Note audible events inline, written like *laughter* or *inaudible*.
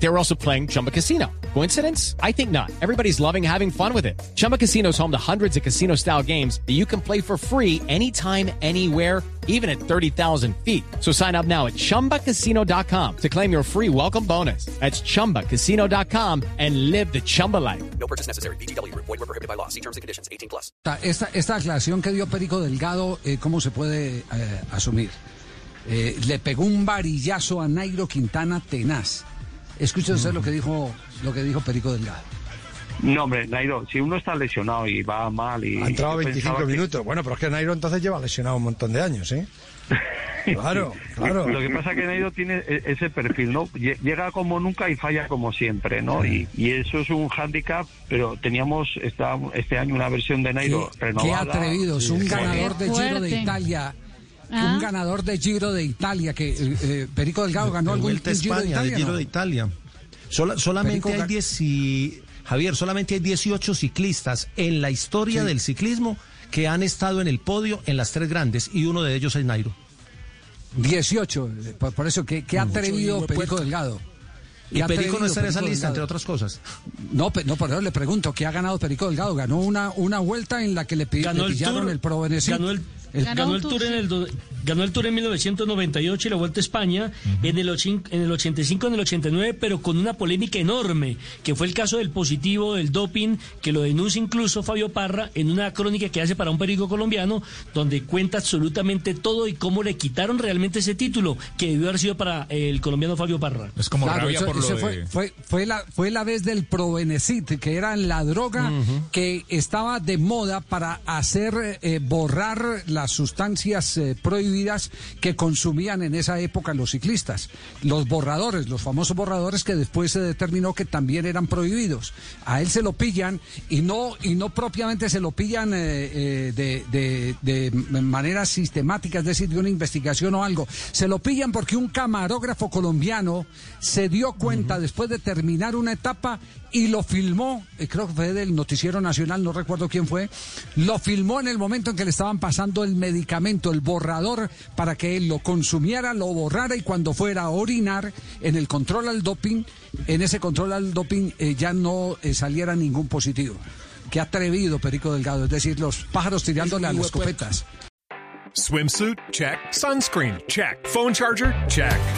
They were also playing Chumba Casino. Coincidence? I think not. Everybody's loving having fun with it. Chumba Casino is home to hundreds of casino style games that you can play for free anytime, anywhere, even at 30,000 feet. So sign up now at chumbacasino.com to claim your free welcome bonus. That's chumbacasino.com and live the Chumba life. No purchase necessary. BGW. Void were prohibited by law. See terms and conditions. 18 plus. Esta, esta aclaración que dio Perico Delgado, eh, ¿cómo se puede eh, asumir? Eh, le pegó un varillazo a Nairo Quintana tenaz. Escuche usted lo que dijo lo que dijo Perico Delgado. No, hombre, Nairo, si uno está lesionado y va mal y... Ha entrado yo 25 pensaba que- minutos. Bueno, pero es que Nairo entonces lleva lesionado un montón de años, ¿eh? *laughs* Claro, claro. Lo que pasa es que Nairo tiene e- ese perfil, ¿no? Lle- Llega como nunca y falla como siempre, ¿no? Y, y eso es un hándicap, pero teníamos esta, este año una versión de Nairo Qué, qué renovada. atrevidos, un Sí, ganador de Giro de. Italia. Ah. Un ganador de Giro de Italia, que eh, eh, Perico Delgado ganó de algún Giro de España, del Italia. Giro ¿no? de Italia. Sola- solamente Perico hay Gar- 10 y- Javier, solamente hay 18 ciclistas en la historia del ciclismo que han estado en el podio en las tres grandes y uno de ellos es Nairo. 18, eh, por, por eso, qué, qué atrevido Perico Delgado. Y Perico no está en esa lista, entre Delgado. otras cosas. No, no, por eso le pregunto, ¿qué ha ganado Perico Delgado? Ganó una, una vuelta en la que le, ganó le el pillaron Tour, el Pro Benesit. ganó el, El- Ganó el Tour, Tour en el do- ganó el Tour en 1998 y la Vuelta a España en el ochin- en el 85 en el 89 pero con una polémica enorme que fue el caso del positivo del doping que lo denuncia incluso Fabio Parra en una crónica que hace para un periódico colombiano donde cuenta absolutamente todo y cómo le quitaron realmente ese título que debió haber sido para el colombiano Fabio Parra. Es como Claro, rabia eso- por lo de... fue, fue, fue la, fue la vez del Provenecit, que era la droga que estaba de moda para hacer eh, borrar las sustancias eh, prohibidas que consumían en esa época los ciclistas. Los borradores, los famosos borradores que después se determinó que también eran prohibidos. A él se lo pillan y no, y no propiamente se lo pillan eh, eh, de, de, de manera sistemática, es decir, de una investigación o algo. Se lo pillan porque un camarógrafo colombiano se dio cuenta después de terminar una etapa y lo filmó, creo que fue del Noticiero Nacional, no recuerdo quién fue, lo filmó en el momento en que le estaban pasando el medicamento, el borrador, para que él lo consumiera, lo borrara y cuando fuera a orinar en el control al doping, en ese control al doping eh, ya no eh, saliera ningún positivo. Qué atrevido Perico Delgado, es decir, los pájaros tirándole a las escopetas. Swimsuit? Check. Sunscreen? Check. Phone charger? Check.